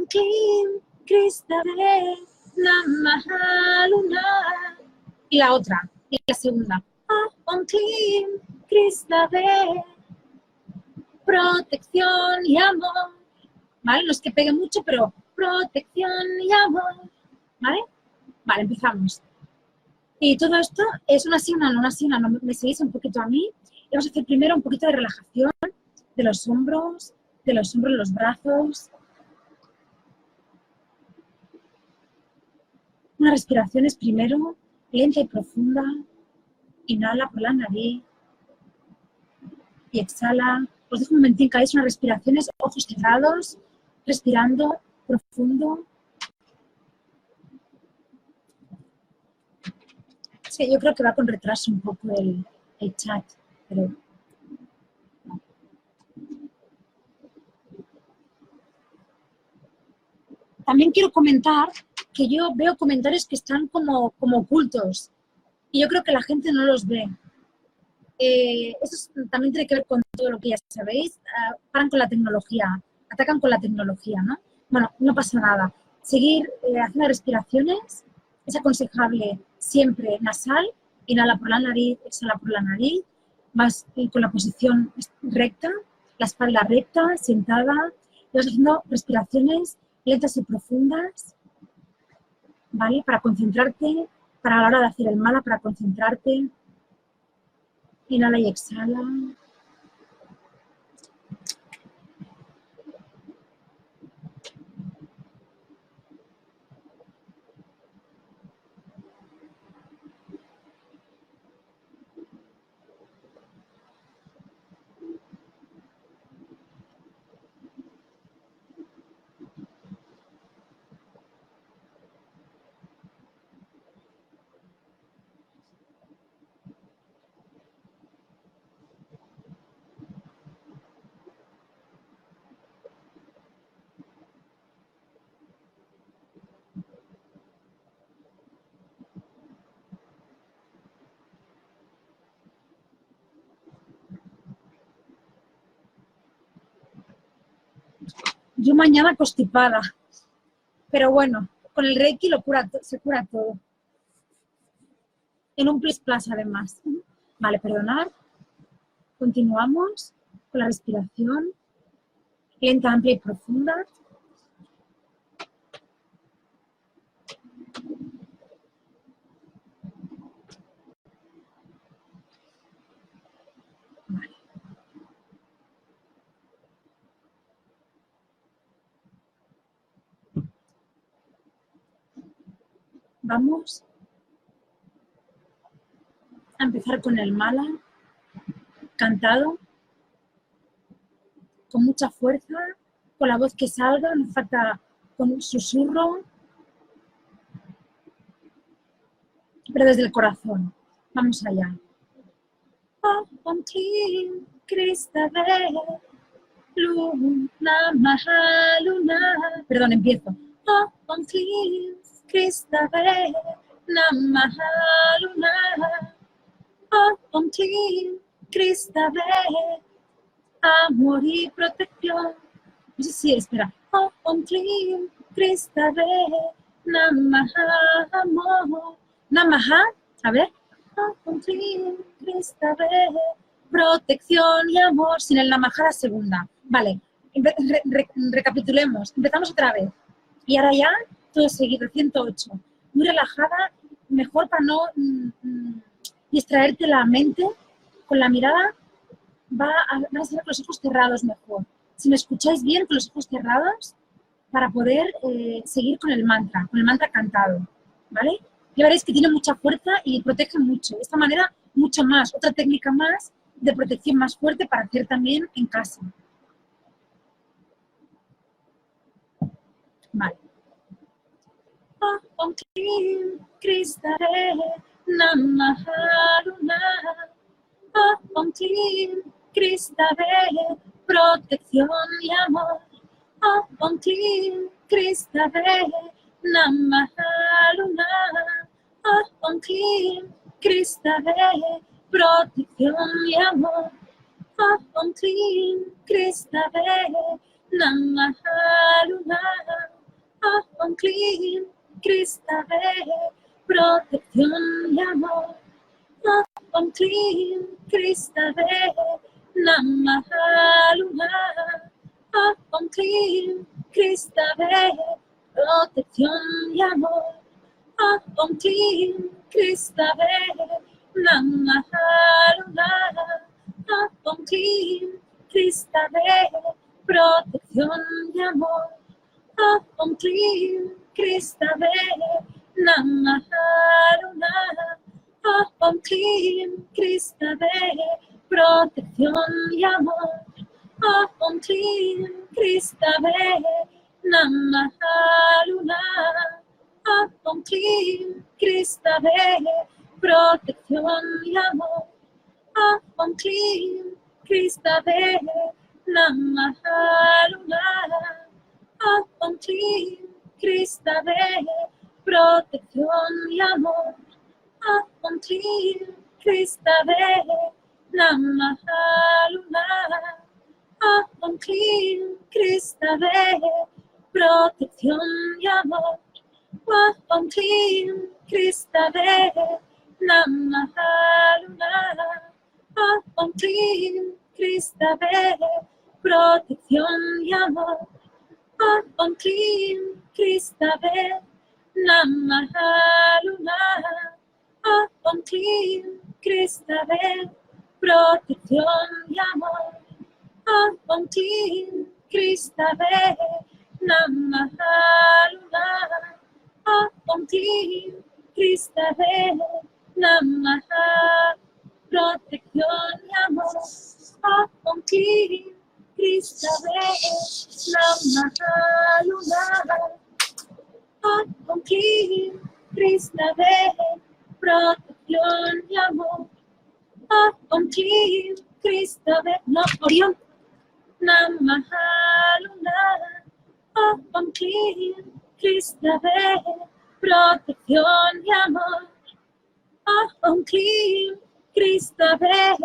Om Klim Kristave Namaha Luna. Y la otra, y la segunda. Klim Kristave protección y amor. ¿Vale? No es que pegue mucho, pero protección y amor. ¿Vale? Vale, empezamos. Y todo esto es una signa, no una signa, no me seguís un poquito a mí. Vamos a hacer primero un poquito de relajación de los hombros, de los hombros, los brazos. Unas respiraciones primero, lenta y profunda. Inhala por la nariz y exhala os dejo un momentín hagáis unas respiraciones, ojos cerrados, respirando profundo. Sí, yo creo que va con retraso un poco el, el chat, pero... También quiero comentar que yo veo comentarios que están como, como ocultos y yo creo que la gente no los ve. Eh, eso también tiene que ver con todo lo que ya sabéis. Uh, paran con la tecnología, atacan con la tecnología, ¿no? Bueno, no pasa nada. Seguir eh, haciendo respiraciones es aconsejable siempre nasal, inhala por la nariz, exhala por la nariz, vas con la posición recta, la espalda recta, sentada, y vas haciendo respiraciones lentas y profundas, ¿vale? Para concentrarte, para la hora de hacer el mala, para concentrarte, Inhala y exhala. Yo mañana constipada. Pero bueno, con el Reiki lo cura, se cura todo. En un plus plus además. Vale, perdonar. Continuamos con la respiración. Lenta, amplia y profunda. Vamos a empezar con el mala, cantado, con mucha fuerza, con la voz que salga, no falta con un susurro, pero desde el corazón. Vamos allá. Perdón, empiezo. Kristave Namaha Luna Om Klim Kristave Amor y protección. No sé si espera. Om Klim Kristave Namaha Amor. Namaha, a ver. Om Klim Kristave protección y amor sin el Namaha la segunda. Vale, recapitulemos. Empezamos otra vez. Y ahora ya todo seguido, 108. Muy relajada, mejor para no mm, mm, distraerte la mente con la mirada, va a, van a ser con los ojos cerrados mejor. Si me escucháis bien con los ojos cerrados, para poder eh, seguir con el mantra, con el mantra cantado, ¿vale? Ya veréis que tiene mucha fuerza y protege mucho. De esta manera, mucho más. Otra técnica más de protección más fuerte para hacer también en casa. Vale. Om Klim Kristare Namaharuna Om Klim Kristare protección y amor. Om Klim Kristare Namaharuna Om Klim Kristare protección y amor. Om Klim Kristare Namaharuna Clean, Crista ve, protección y amor. Om Clean, Crista ve, Namahaluna. Om Clean, Crista ve, protección y amor. Om Clean, Crista ve, Namahaluna. Om Clean, Crista ve, protección y amor. Om Klim Krista Ve Namaharuna. Om Klim Krista Ve protección y amor. Om Klim Krista Ve Namaharuna. Om Klim Krista Ve protección y amor. Om Klim Krista Namahaluna, Om Krista ve, protección y amor. Om Krista ve, Namahaluna, Om Krista ve, protección y amor. Om Krista ve, Namahaluna, Om Krista ve, protección y amor. Om Klim Krista Ve Namahaluna. Om Klim Krista Ve protección y amor. Om Klim Krista Ve Namahaluna. Om Klim Krista Ve Namahaluna. Protección y amor. Klim Krista ve Namahaluna. Om Kim Krista ve protección y amor. Om Kim Krista ve no, Orión. Namahaluna. Om Kim Krista ve protección y amor. Om Kim Krista ve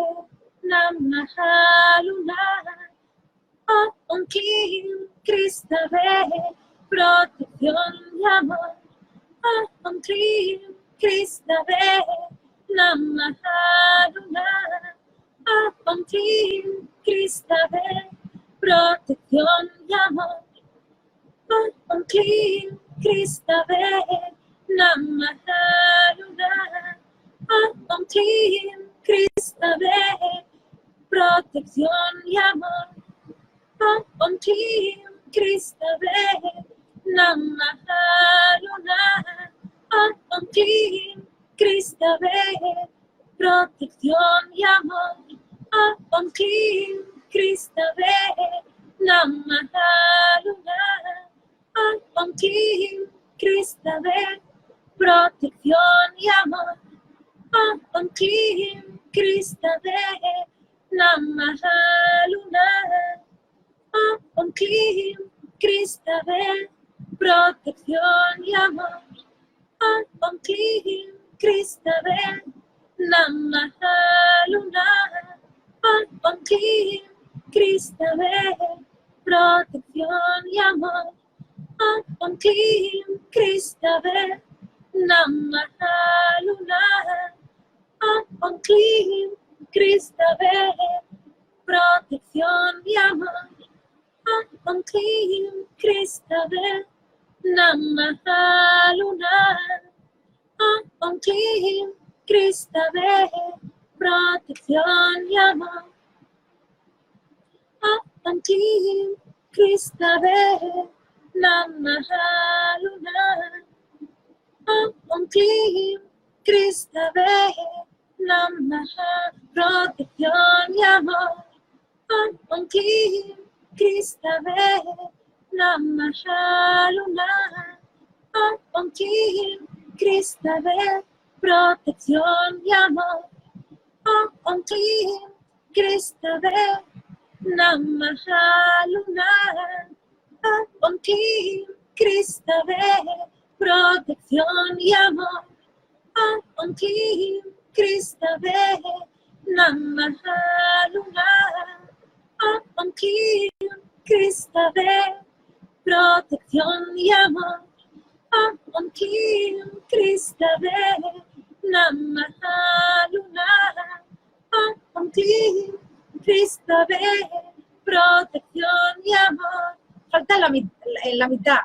Namahaluna. Klim Krista ve protección y amor. Om Klim Krista ve Namaharuna. Klim Krista ve protección y amor. Om Klim Krista ve Namaharuna. Klim Krista ve protección y amor. Om Klim Krista Ve Namahaluna Om Klim Krista Ve protección y amor. Om Klim Krista Ve Namahaluna Om Klim Krista Ve protección y amor Om Klim Krista Krista ve protección y amor. Krista ve Namahaluna. Om Klim Krista ve protección y amor. Krista ve Namahaluna. Om Klim Krista ve protección y amor. Krista Ve Namahaluna. Krista Ve protección y amor. Krista Ve Namahaluna. Krista Ve Namaha protección y amor. Om Klim Krista ve Namahaluna. Om Kim Krista ve protección y amor. Om Kim Krista ve Namahaluna. Om Kim Krista ve protección y amor. Om Kim Krista ve Namahaluna. Kim Krista ve protección y amor. Om Klim Kristave Namaha Luna Om Klim Kristave Protección y amor. Falta la, la mitad.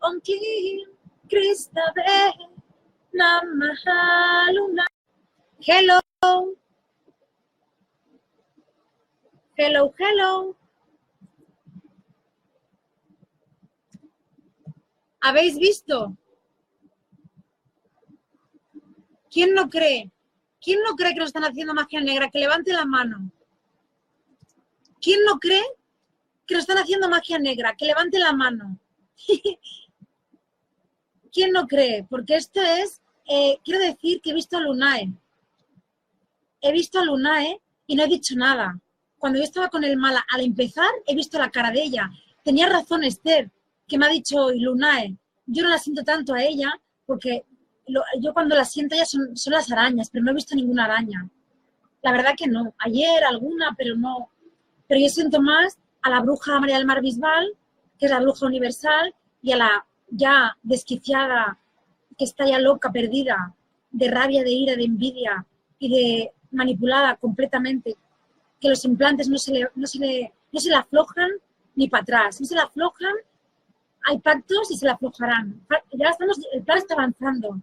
Om Klim Kristave Namaha Luna. Hello. Hello, hello. ¿Habéis visto? ¿Quién no cree? ¿Quién no cree que nos están haciendo magia negra? Que levante la mano. ¿Quién no cree que nos están haciendo magia negra? Que levante la mano. ¿Quién no cree? Porque esto es, eh, quiero decir que he visto a Lunae. He visto a Lunae y no he dicho nada. Cuando yo estaba con el mala, al empezar, he visto la cara de ella. Tenía razón Esther que me ha dicho Lunae, yo no la siento tanto a ella porque yo cuando la siento ella son, son, las arañas, pero no he visto ninguna araña. La verdad que no. Ayer alguna, pero no. Pero yo siento más a la bruja María del Mar Bisbal, que es la bruja universal, y a la ya desquiciada, que está ya loca, perdida, de rabia, de ira, de envidia y de manipulada completamente, que los implantes no se le, no se le, no se le aflojan ni para atrás, no se le aflojan hay pactos y se la aflojarán. Ya estamos, el plan está avanzando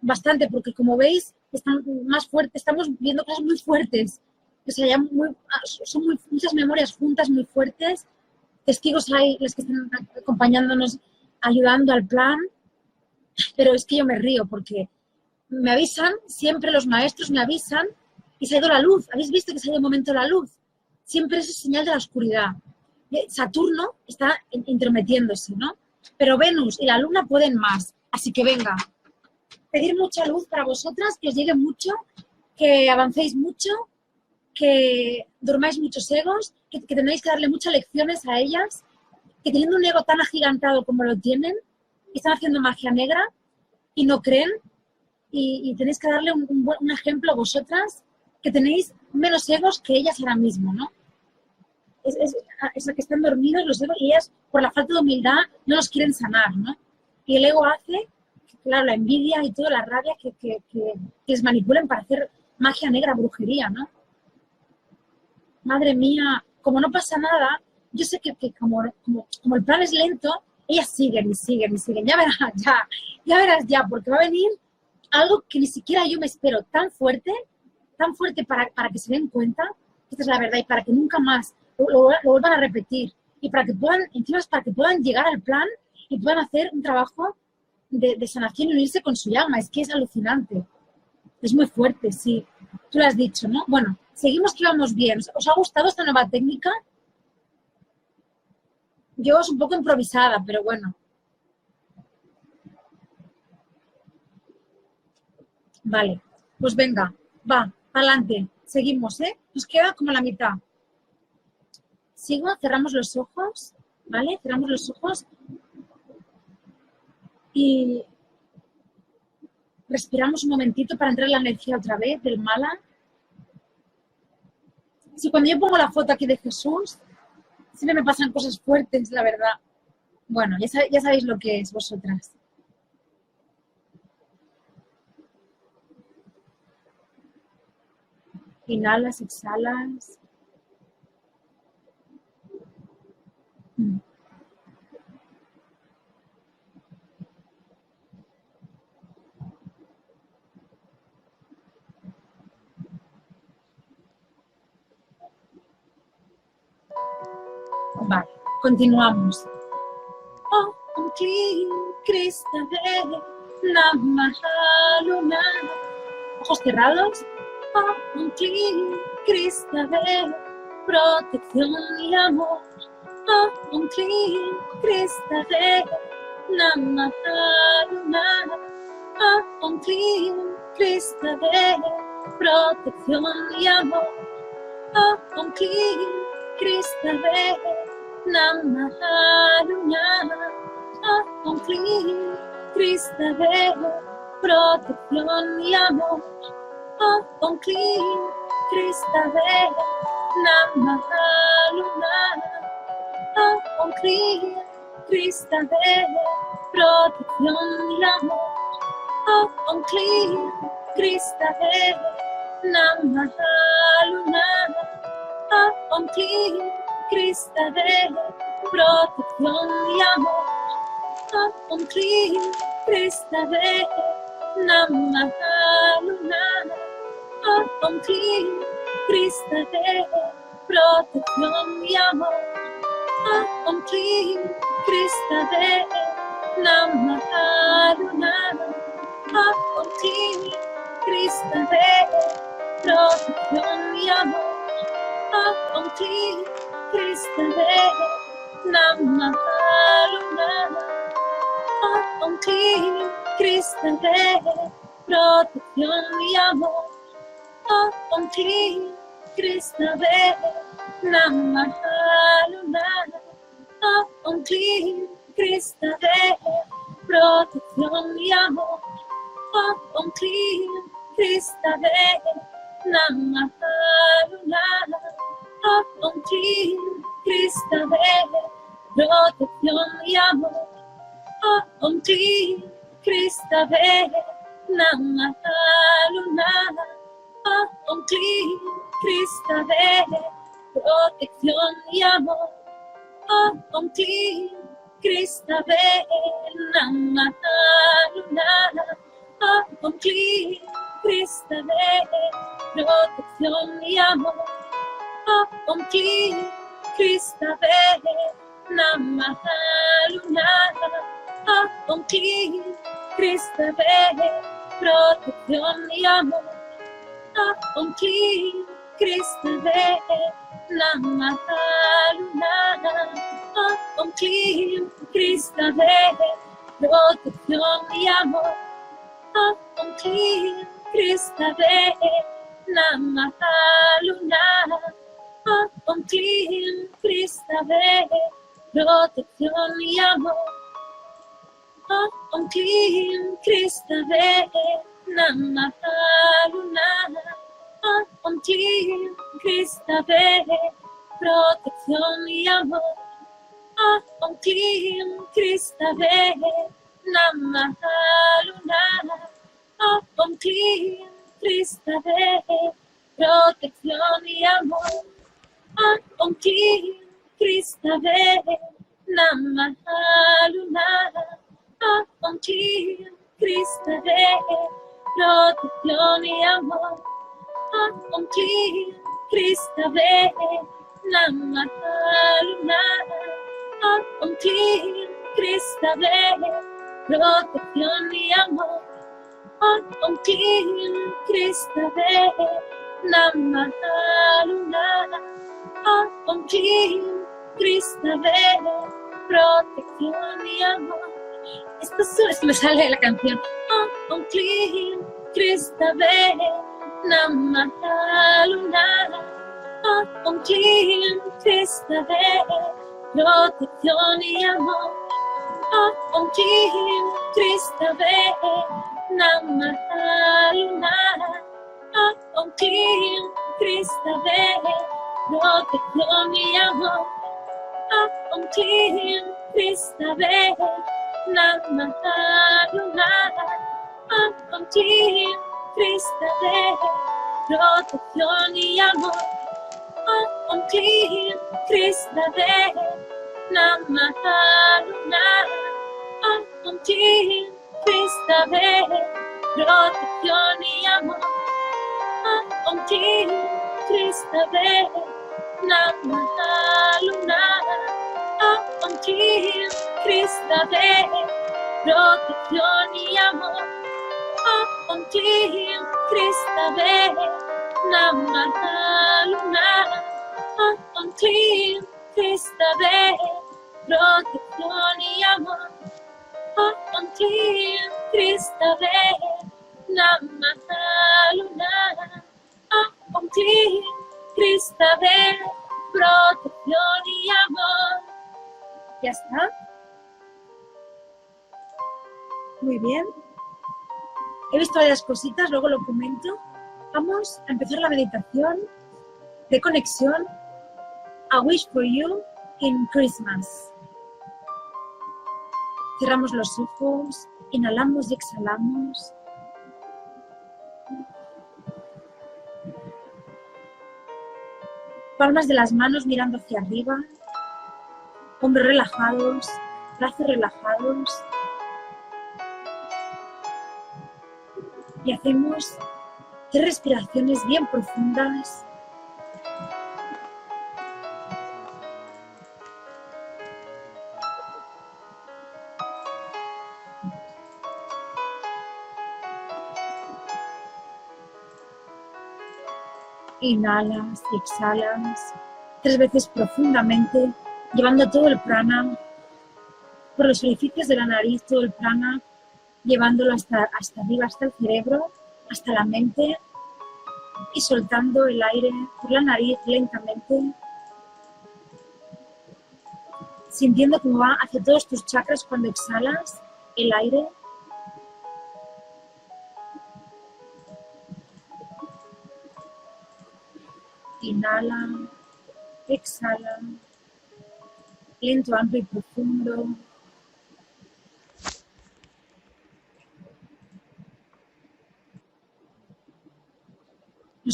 bastante, porque como veis, están más fuertes, estamos viendo cosas muy fuertes. O sea, ya son muchas memorias juntas muy fuertes. Testigos hay, los que están acompañándonos, ayudando al plan. Pero es que yo me río porque me avisan, siempre los maestros me avisan y se ha ido la luz. ¿Habéis visto que se ha ido un momento la luz? Siempre es señal de la oscuridad. Saturno está intrometiéndose, ¿no? Pero Venus y la Luna pueden más. Así que venga, pedir mucha luz para vosotras, que os llegue mucho, que avancéis mucho, que durmáis muchos egos, que, tenéis que darle muchas lecciones a ellas, que teniendo un ego tan agigantado como lo tienen, están haciendo magia negra y no creen, y, tenéis que darle un, un ejemplo a vosotras, que tenéis menos egos que ellas ahora mismo, ¿no? es, es, que están dormidos los egos y ellas, por la falta de humildad, no los quieren sanar, ¿no? Y el ego hace, claro, la envidia y toda la rabia que, que, que, les manipulen para hacer magia negra, brujería, ¿no? Madre mía, como no pasa nada, yo sé que, que como, como, como, el plan es lento, ellas siguen y siguen y siguen. Ya verás, ya, ya verás ya, porque va a venir algo que ni siquiera yo me espero tan fuerte, tan fuerte para, para que se den cuenta, esta es la verdad, y para que nunca más lo, vuelvan a repetir y para que puedan, encima para que puedan llegar al plan y puedan hacer un trabajo de, sanación y unirse con su llama. Es que es alucinante. Es muy fuerte, sí. Tú lo has dicho, ¿no? Bueno, seguimos que vamos bien. ¿Os ha gustado esta nueva técnica? Yo es un poco improvisada, pero bueno. Vale, pues venga, va, adelante. Seguimos, ¿eh? Nos queda como la mitad. Sigo, cerramos los ojos, ¿vale? Cerramos los ojos y respiramos un momentito para entrar la energía otra vez del mala. Si cuando yo pongo la foto aquí de Jesús, siempre me pasan cosas fuertes, la verdad. Bueno, ya, ya sabéis lo que es vosotras. Inhalas, exhalas. Vale, continuamos. Oh, cristal, Namahaluna. Ojos cerrados. Un cristal, protección y amor. Om Klim Kristave Namaharuna Om Klim Kristave Protección y amor Om Klim Kristave Namaharuna Om Klim Kristave Protección y amor Om Klim Kristave Namaharuna Om Klim Krista de protección y amor. Oh, Om Kli, Krista de Namahaluna. Oh, Om Kli, Krista de protección y amor. Oh, Om Kli, Krista de Namahaluna. Oh, Kli, Krista de protección y amor. Oh, Om Kli, Krista de Namaharuna. Oh, Om Kli, Krista de protección y amor. Oh, Om Kli, Krista de Namaharuna. Oh, Om Kli, Krista de protección y amor. Oh, Om Kli, Krista de Namahaluna. Oh, Om Kli, Krista de protección y amor. Oh, Om Kli, Krista de Namahaluna. Oh, Om Kli, Krista de protección y amor. Oh, Om Kli, Krista de Oh, Kli, Krista de protección y amor. Oh, Om Kli, Krista de Namahaluna. Oh, Om Kli, Krista de protección y amor. Oh, Om Kli, Krista de Namahaluna. Oh, Krista de protección y amor. Oh, Om Kli, Krista de Namahaluna. Oh, Om Kli, Krista de protección y amor. Oh, Om Kli, Krista de Namahaluna. Oh, Om Kli, Krista de protección y amor. Oh, Om Kli, Krista de Krista de protección y amor. Kli, Krista de Namahaluna. Kli, Krista de protección y amor. Kli, Krista de Namahaluna. Kli, Krista de protección y amor. Oh, Om Kli, Krista de Namahaluna. Oh, Om Kli, Krista de protección y amor. Oh, Om Kli, Krista de Namahaluna. Oh, Om Kli, Krista de protección y amor. Esto es, esto me sale la canción. Oh, Om Kli, Krista de Namahaluna. Oh, Om Kli, Krista de protección y amor. Oh, Om Kli, Krista de Namahaluna. Oh, Om Kli, Krista de protección y amor. Oh, Om Kli, Krista de Namahaluna. Oh, Om Kli, Krista de protección y amor. Oh, Om Kli, Krista de Namahaluna. Oh, Om Kli, Krista de protección y amor. Oh, Om Kli, Krista de Namahaluna. Oh, Om Krista de protección y amor. Oh, Kli, Krista de Namahaluna. Oh, Om Kli, Krista de protección y amor. Oh, Kli, Krista de Namahaluna. Oh, Om Kli, Krista de protección y amor. ¿Ya está? Muy bien. He visto varias cositas, luego lo comento. Vamos a empezar la meditación de conexión a Wish for You in Christmas. Cerramos los ojos, inhalamos y exhalamos. Palmas de las manos mirando hacia arriba, hombros relajados, brazos relajados. Y hacemos tres respiraciones bien profundas. Inhalas y exhalas tres veces profundamente, llevando todo el prana por los orificios de la nariz, todo el prana, llevándolo hasta, hasta arriba, hasta el cerebro, hasta la mente y soltando el aire por la nariz lentamente, sintiendo cómo va hacia todos tus chakras cuando exhalas el aire Inhala, exhala, lento, amplio y profundo.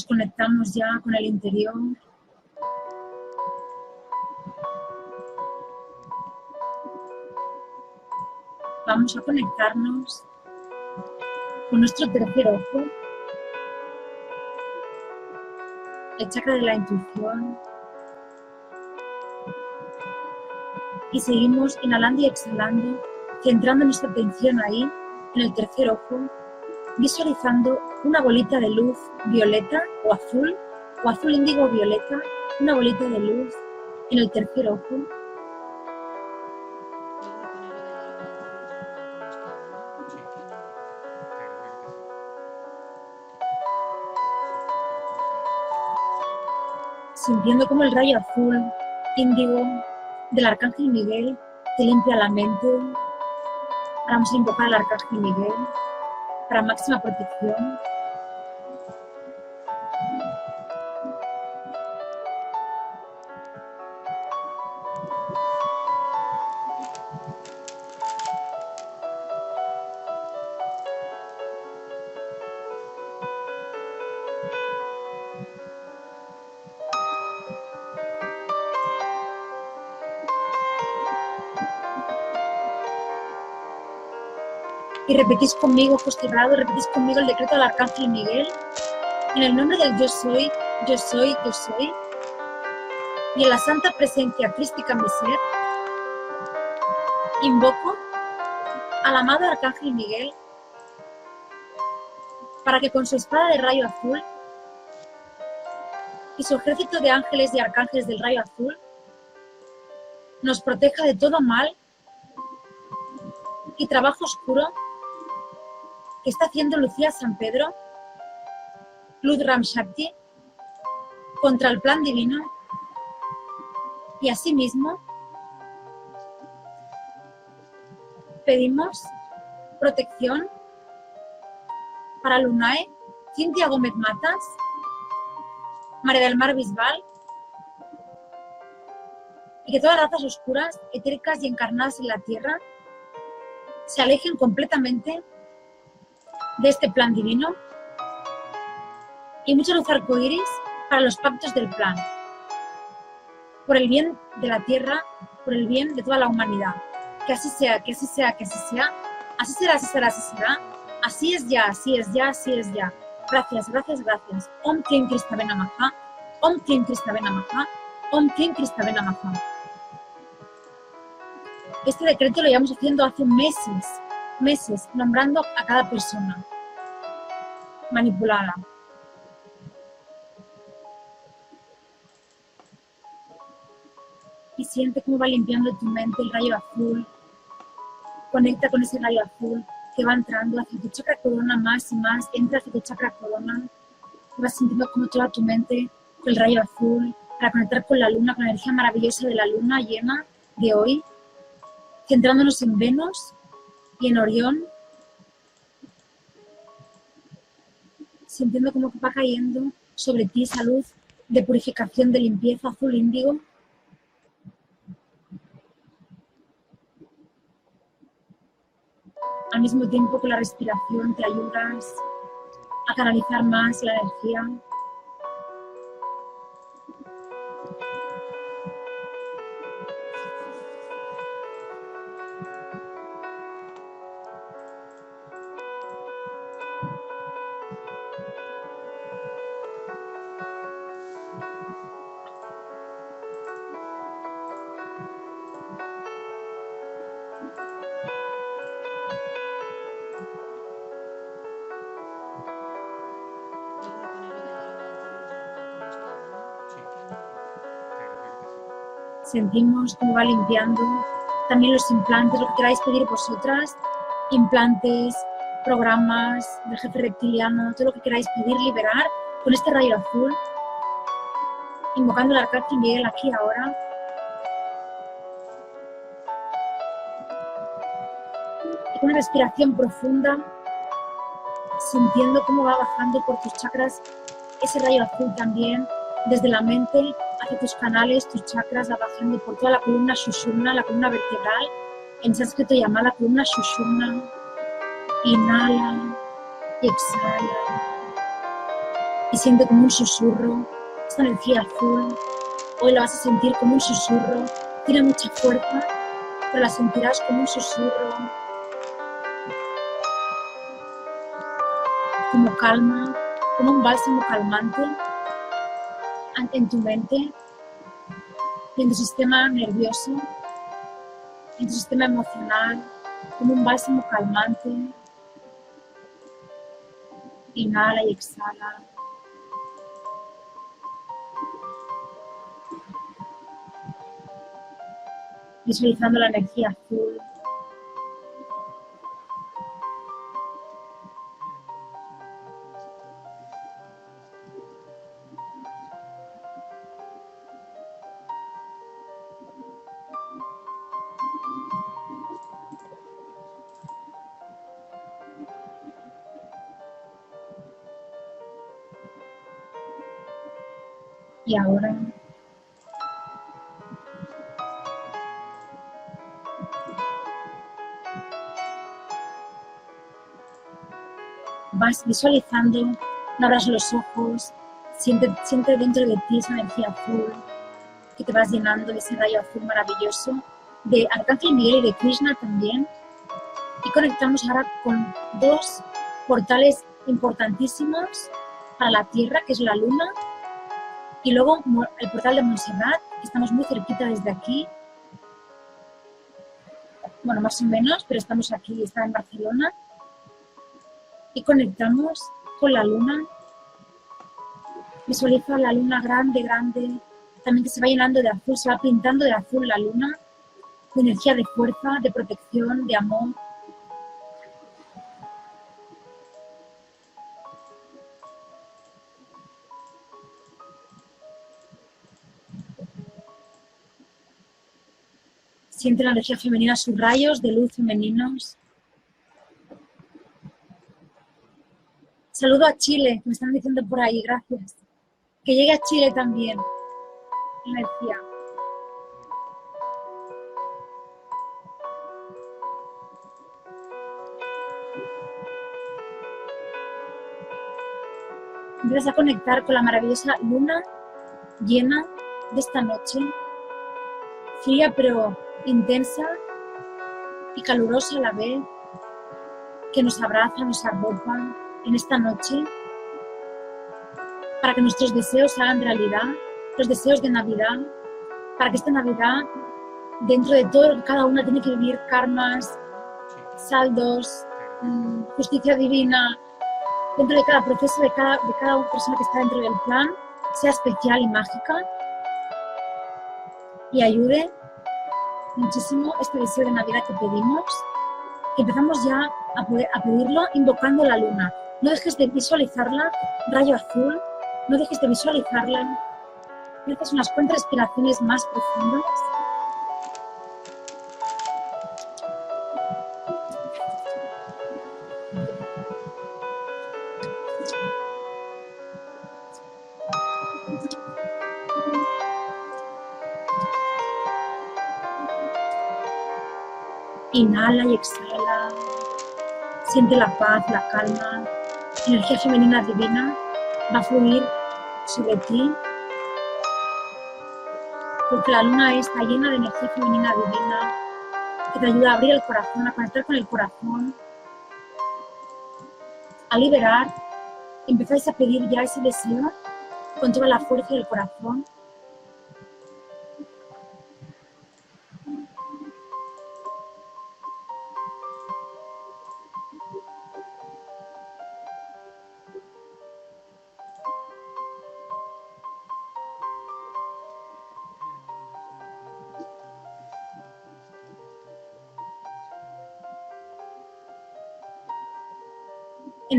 Conectamos ya con el interior. Vamos a conectarnos con nuestro tercer ojo. el chakra de la intuición. Y seguimos inhalando y exhalando, centrando nuestra atención ahí, en el tercer ojo, visualizando una bolita de luz violeta o azul, o azul índigo violeta, una bolita de luz en el tercer ojo sintiendo como el rayo azul, índigo, del arcángel Miguel te limpia la mente. vamos a invocar al arcángel Miguel para máxima protección. Repetís conmigo, posterrado, repetís conmigo el decreto del Arcángel Miguel. En el nombre del Yo Soy, Yo Soy, Yo Soy. Y en la santa presencia crística en mi ser, invoco al amado Arcángel Miguel para que con su espada de rayo azul y su ejército de ángeles y arcángeles del rayo azul nos proteja de todo mal y trabajo oscuro ¿Qué está haciendo Lucía San Pedro, Luz Shakti, contra el plan divino. Y asimismo pedimos protección para Lunae, Cintia Gómez Matas, María del Mar Bisbal y que todas las razas oscuras, etéricas y encarnadas en la tierra se alejen completamente de este plan divino y mucha luz arcoíris para los pactos del plan, por el bien de la tierra, por el bien de toda la humanidad. Que así sea, que así sea, que así sea, así será, así será, así será, así es ya, así es ya, así es ya. Gracias, gracias, gracias. Om Klim Krista Benamaha, Om Klim Krista Benamaha, Om Klim Krista Benamaha. Este decreto lo llevamos haciendo hace meses, meses, nombrando a cada persona manipulada. Y siente cómo va limpiando tu mente el rayo azul. Conecta con ese rayo azul que va entrando hacia tu chakra corona más y más. Entra hacia tu chakra corona. Y vas sintiendo como toda tu mente el rayo azul para conectar con la luna, con la energía maravillosa de la luna llena de hoy. Centrándonos en Venus y en Orión sintiendo como que va cayendo sobre ti esa luz de purificación, de limpieza azul índigo. Al mismo tiempo con la respiración te ayudas a canalizar más la energía. Sentimos cómo va limpiando. También los implantes, lo que queráis pedir vosotras, implantes, programas del jefe reptiliano, todo lo que queráis pedir, liberar con este rayo azul, invocando el arcángel Miguel aquí ahora. Y con una respiración profunda, sintiendo cómo va bajando por tus chakras ese rayo azul también, desde la mente tus canales, tus chakras, va bajando por toda la columna Shushumna, la columna vertebral. En sánscrito llama la columna Shushumna. Inhala y exhala. Y siente como un susurro esta energía azul. Hoy la vas a sentir como un susurro. Tiene mucha fuerza, pero la sentirás como un susurro. Como calma, como un bálsamo calmante en tu mente en tu sistema nervioso, en tu sistema emocional, como un bálsamo calmante. Inhala y exhala. Visualizando la energía azul y ahora vas visualizando, no abras los ojos, siente, siente dentro de ti esa energía azul que te vas llenando de ese rayo azul maravilloso de Arcángel Miguel y de Krishna también. Y conectamos ahora con dos portales importantísimos para la Tierra, que es la Luna y luego el portal de Montserrat, estamos muy cerquita desde aquí. Bueno, más o menos, pero estamos aquí, está en Barcelona. Y conectamos con la luna. Visualiza la luna grande, grande. También que se va llenando de azul, se va pintando de azul la luna. De energía de fuerza, de protección, de amor. Siente la energía femenina, sus rayos de luz femeninos. Saludo a Chile, me están diciendo por ahí, gracias. Que llegue a Chile también. Energía. Empiezas a conectar con la maravillosa luna llena de esta noche. Fría pero intensa y calurosa a la vez, que nos abraza, nos arropa en esta noche, para que nuestros deseos hagan realidad, los deseos de Navidad, para que esta Navidad, dentro de todo cada una tiene que vivir, karmas, saldos, mm, justicia divina, dentro de cada proceso, de cada, de cada persona que está dentro del plan, sea especial y mágica y ayude muchísimo este deseo de Navidad que pedimos, que empezamos ya a, poder, a pedirlo invocando la luna. No dejes de visualizarla, rayo azul, no dejes de visualizarla. Haces unas cuantas respiraciones más profundas. Inhala y exhala. Siente la paz, la calma, energía femenina divina va a fluir sobre ti. Porque la luna está llena de energía femenina divina que te ayuda a abrir el corazón, a conectar con el corazón, a liberar. Empezáis a pedir ya ese deseo con toda la fuerza del corazón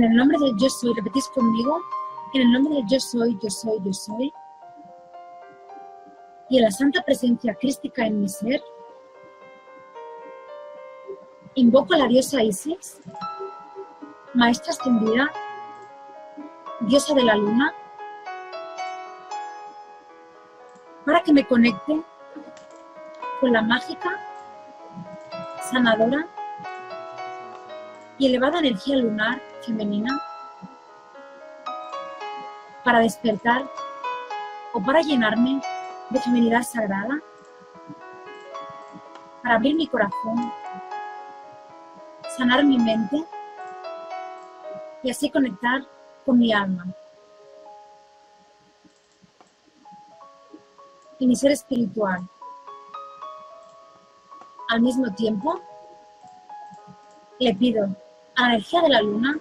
En el nombre del yo soy, repetís conmigo, en el nombre del yo soy, yo soy, yo soy. Y en la santa presencia crística en mi ser, invoco a la diosa Isis, maestra ascendida, diosa de la luna, para que me conecte con la mágica, sanadora y elevada energía lunar femenina para despertar o para llenarme de feminidad sagrada, para abrir mi corazón, sanar mi mente y así conectar con mi alma. Y mi ser espiritual. Al mismo tiempo, le pido a la energía de la luna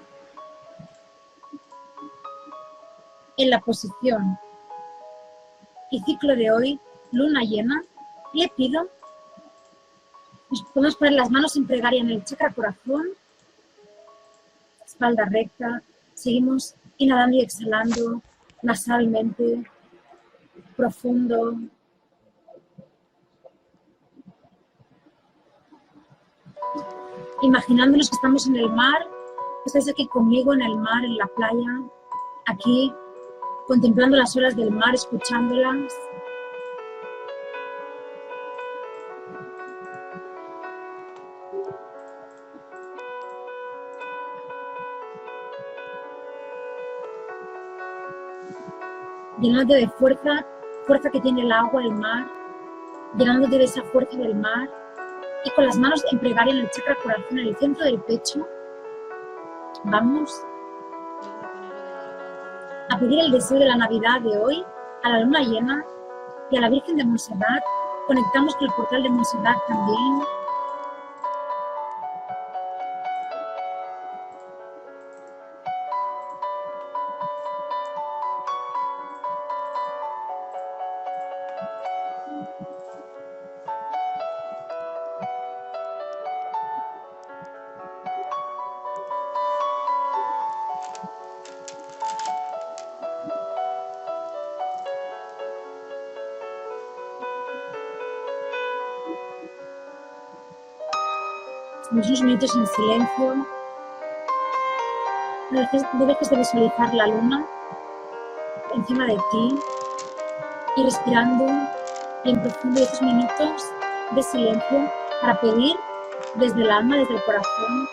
en la posición y ciclo de hoy, luna llena, le pido, nos podemos poner las manos en plegaria en el chakra corazón, espalda recta, seguimos inhalando y exhalando nasalmente, profundo. Imaginándonos que estamos en el mar, estáis aquí conmigo en el mar, en la playa, aquí contemplando las olas del mar, escuchándolas. llenándote de fuerza, fuerza que tiene el agua, el mar, llenándote de esa fuerza del mar. Y con las manos en plegaria en el chakra corazón, en el centro del pecho, vamos pedir el deseo de la Navidad de hoy a la luna llena y a la Virgen de Montserrat. Conectamos con el portal de Montserrat también. Unos minutos en silencio. No dejes de visualizar la luna encima de ti y respirando en profundo esos minutos de silencio para pedir desde el alma, desde el corazón,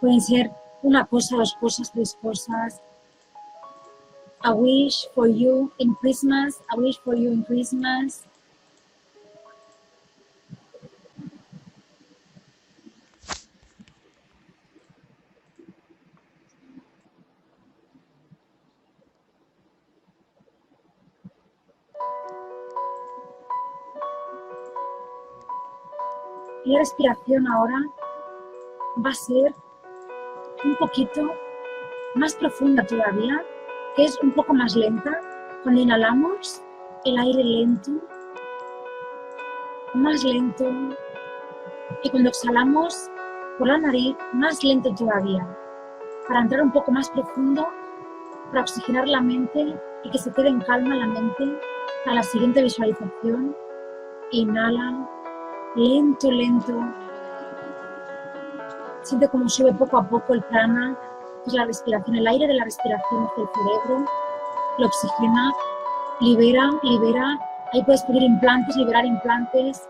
Pueden ser una cosa, dos cosas, tres cosas. A wish for you in Christmas, a wish for you in Christmas. Y la respiración ahora va a ser un poquito más profunda todavía, que es un poco más lenta. Cuando inhalamos, el aire lento, más lento. Y cuando exhalamos por la nariz, más lento todavía. Para entrar un poco más profundo, para oxigenar la mente y que se quede en calma la mente para la siguiente visualización. Inhala lento, lento. Siente cómo sube poco a poco el prana, es la respiración, el aire de la respiración hacia el cerebro, lo oxigena, libera, libera. Ahí puedes pedir implantes, liberar implantes.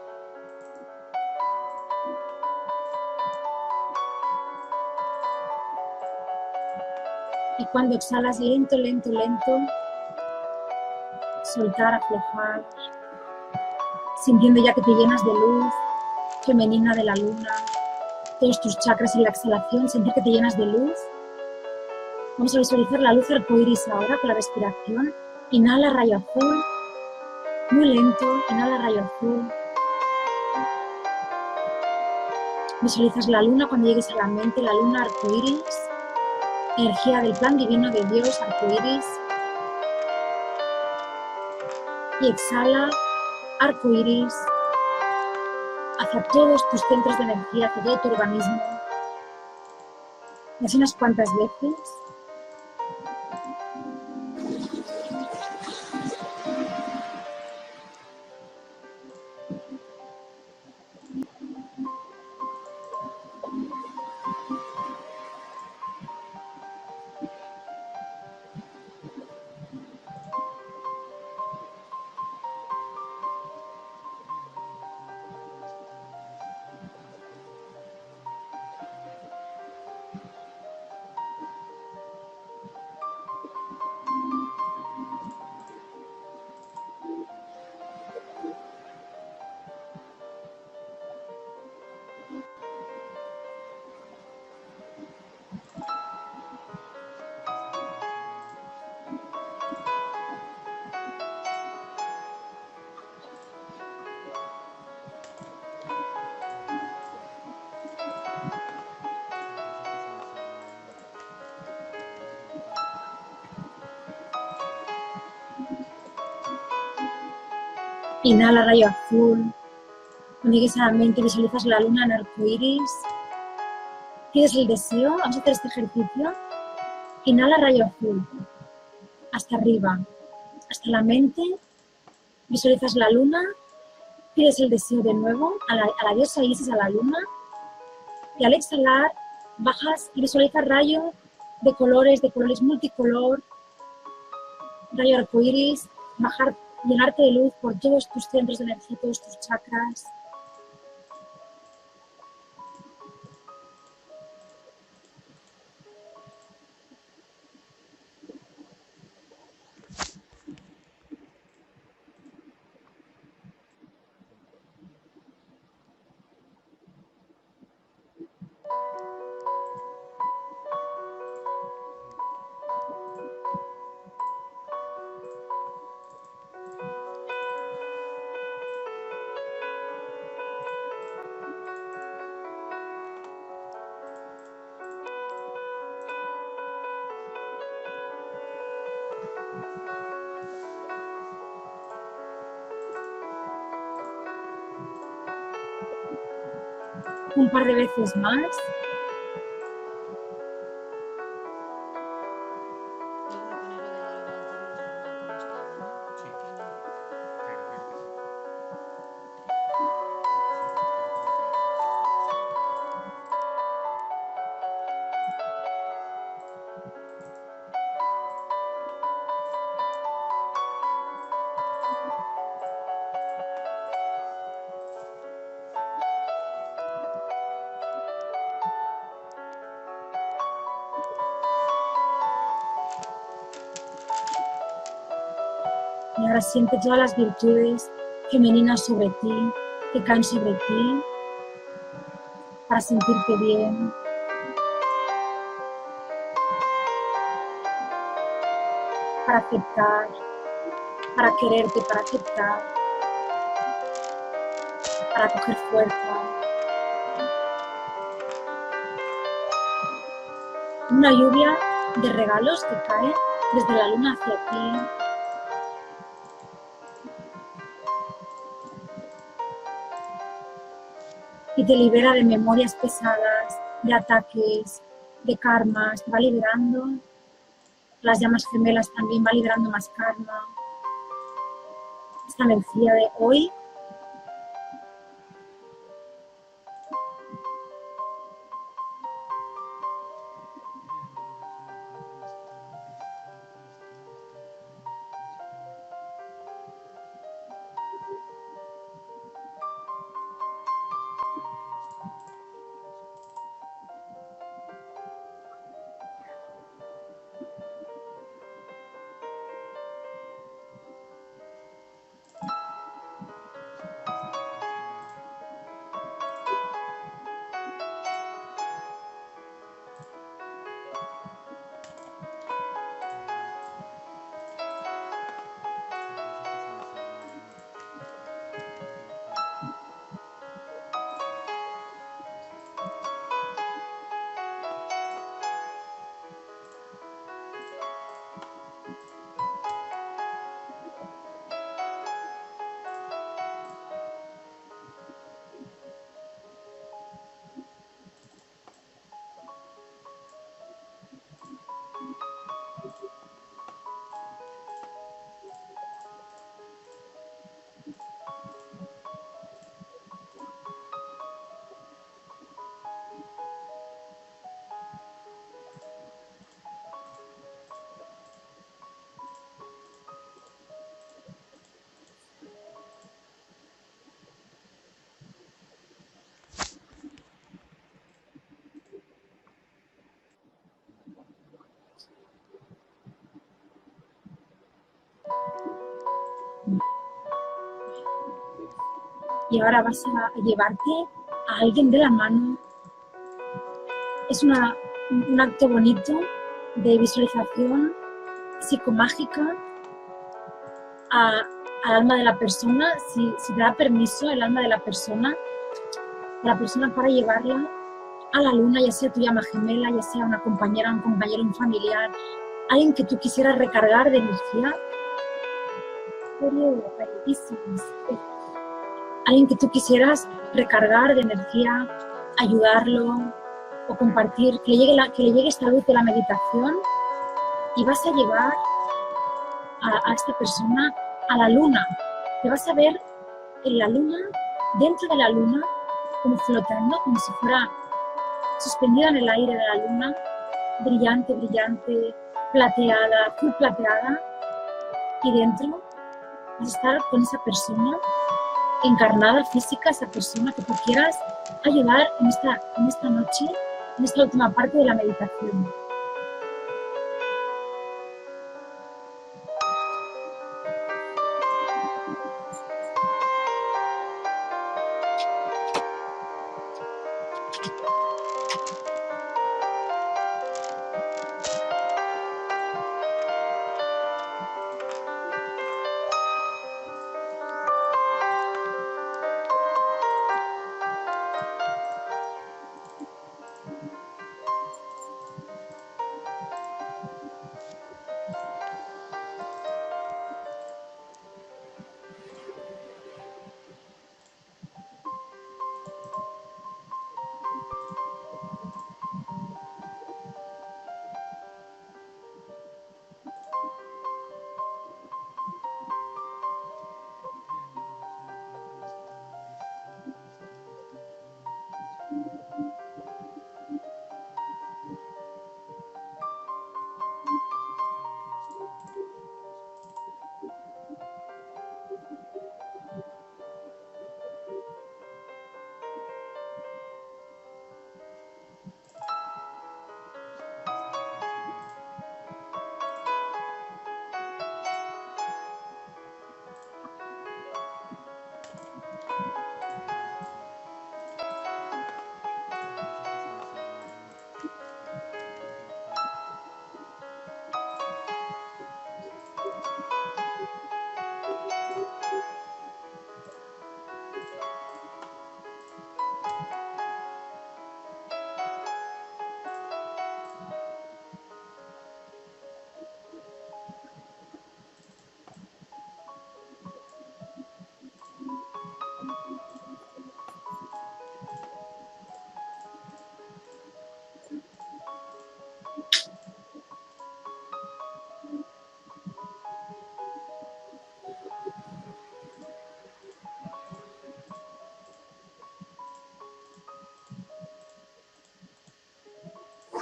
Y cuando exhalas lento, lento, lento, soltar, aflojar sintiendo ya que te llenas de luz femenina de la luna, todos tus chakras en la exhalación, sentir que te llenas de luz. Vamos a visualizar la luz arcoíris ahora con la respiración. Inhala rayo azul, muy lento, inhala rayo azul. Visualizas la luna cuando llegues a la mente, la luna arcoíris, energía del plan divino de Dios arcoíris. Y exhala arco iris hacia todos tus centros de energía, todo tu organismo. Y así unas cuantas veces. Inhala rayo azul. Llegues a la mente, visualizas la luna en arco iris. Tienes el deseo, vamos a hacer este ejercicio. Inhala rayo azul. Hasta arriba, hasta la mente. Visualizas la luna. Pides el deseo de nuevo a la, a la diosa Isis, a la luna. Y al exhalar, bajas y visualizas rayo de colores, de colores multicolor. Rayo arcoíris, bajar llenarte de luz por todos tus centros de energía, todos tus chakras. De veces más. Siente todas las virtudes femeninas sobre ti, que caen sobre ti, para sentirte bien, para aceptar, para quererte, para aceptar, para coger fuerza. Una lluvia de regalos que cae desde la luna hacia ti. Te libera de memorias pesadas, de ataques, de karmas, va liberando las llamas gemelas también va liberando más karma. Esta energía de hoy y ahora vas a llevarte a alguien de la mano. Es un acto bonito de visualización psicomágica al alma de la persona, si, si te da permiso el alma de la persona, la persona para llevarla a la luna, ya sea tu llama gemela, ya sea una compañera, un compañero, un familiar, alguien que tú quisieras recargar de energía. Alguien que tú quisieras recargar de energía, ayudarlo o compartir, que le llegue, que le llegue esta luz de la meditación y vas a llevar a, a esta persona a la luna. Te vas a ver en la luna, dentro de la luna, como flotando, como si fuera suspendida en el aire de la luna, brillante, brillante, plateada, azul plateada, y dentro vas a estar con esa persona encarnada, física, esa persona que tú quieras ayudar en esta, en esta noche, en esta última parte de la meditación.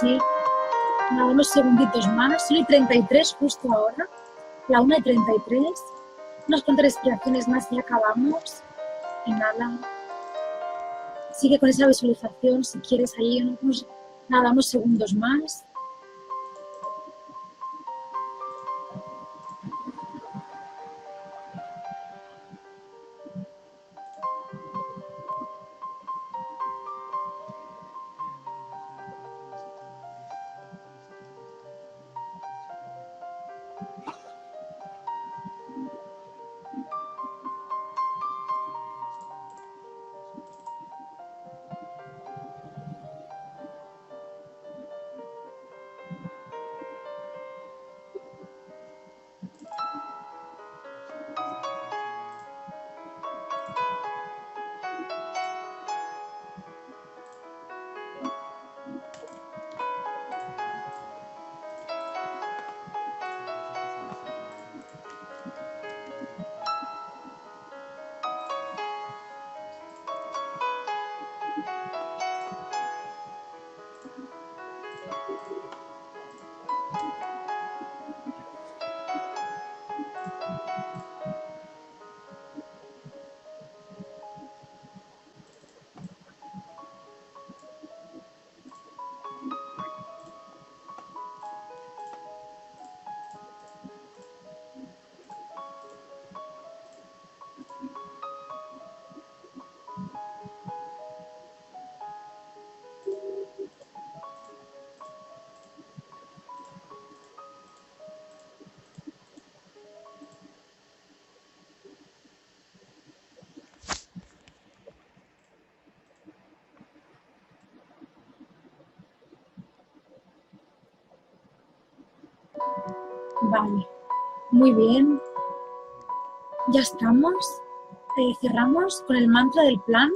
Sí, nada, unos segunditos más. Son y 33 justo ahora, la 1 y 33. Unas cuantas respiraciones más y acabamos. Inhala. Sigue con esa visualización si quieres ahí unos, nada, unos segundos más. Vale, muy bien. Ya estamos. Eh, cerramos con el mantra del plan.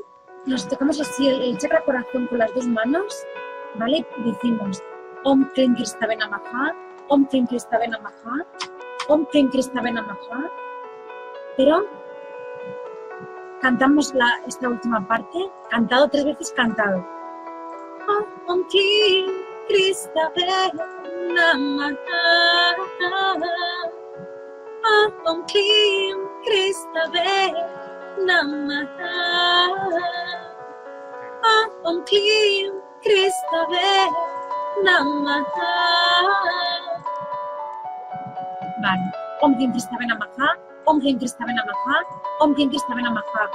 Nos tocamos así el, chakra corazón con las dos manos. ¿Vale? Decimos Om Klim Kristavena Maha, Om Klim Kristavena Maha, Om Klim Kristavena Maha. Pero cantamos la, esta última parte, cantado tres veces cantado. Om Klim Kristavena Namaha Om Klim Kristave Namaha Om Klim Kristave Namaha Vale. Om Klim Kristave Namaha Om Klim Kristave Namaha Om Klim Kristave Namaha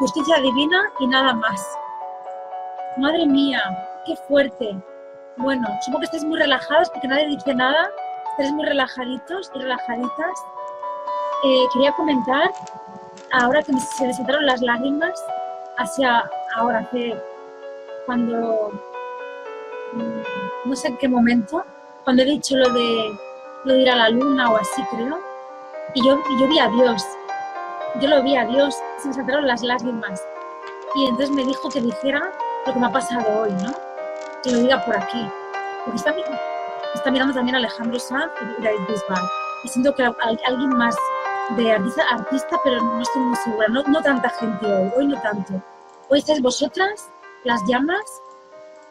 Justicia divina y nada más. Madre mía, qué fuerte, Bueno, supongo que estáis muy relajados porque nadie dice nada. Estáis muy relajaditos y relajaditas. Eh, quería comentar, ahora que se me saltaron las lágrimas, hacia ahora, hace cuando, mm, no sé en qué momento, cuando he dicho lo de, lo de ir a la luna o así, creo, y yo, y yo vi a Dios, yo lo vi a Dios, se me saltaron las lágrimas. Y entonces me dijo que dijera lo que me ha pasado hoy, ¿no? Que lo diga por aquí. Porque está, está mirando también a Alejandro Sanz y David Bisbal. Y siento que alguien más de artista, artista, pero no estoy muy segura. No, no tanta gente hoy, hoy no tanto. Hoy estáis vosotras, las llamas,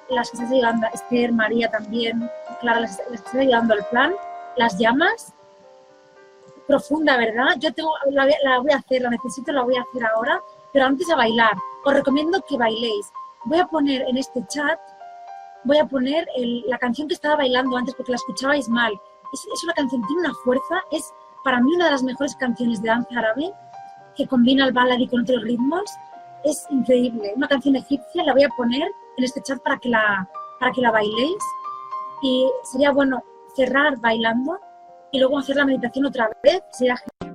las que estáis ayudando, Esther, María también, Clara, las, las que estáis ayudando al plan, las llamas, profunda, ¿verdad? Yo tengo, la, la, voy a hacer, la necesito, la voy a hacer ahora, pero antes a bailar. Os recomiendo que bailéis. Voy a poner en este chat, voy a poner la canción que estaba bailando antes porque la escuchabais mal. Es, es, una canción, tiene una fuerza, es para mí una de las mejores canciones de danza árabe que combina el baladi con otros ritmos. Es increíble. Una canción egipcia, la voy a poner en este chat para que la, para que la bailéis. Y sería bueno cerrar bailando y luego hacer la meditación otra vez, sería genial.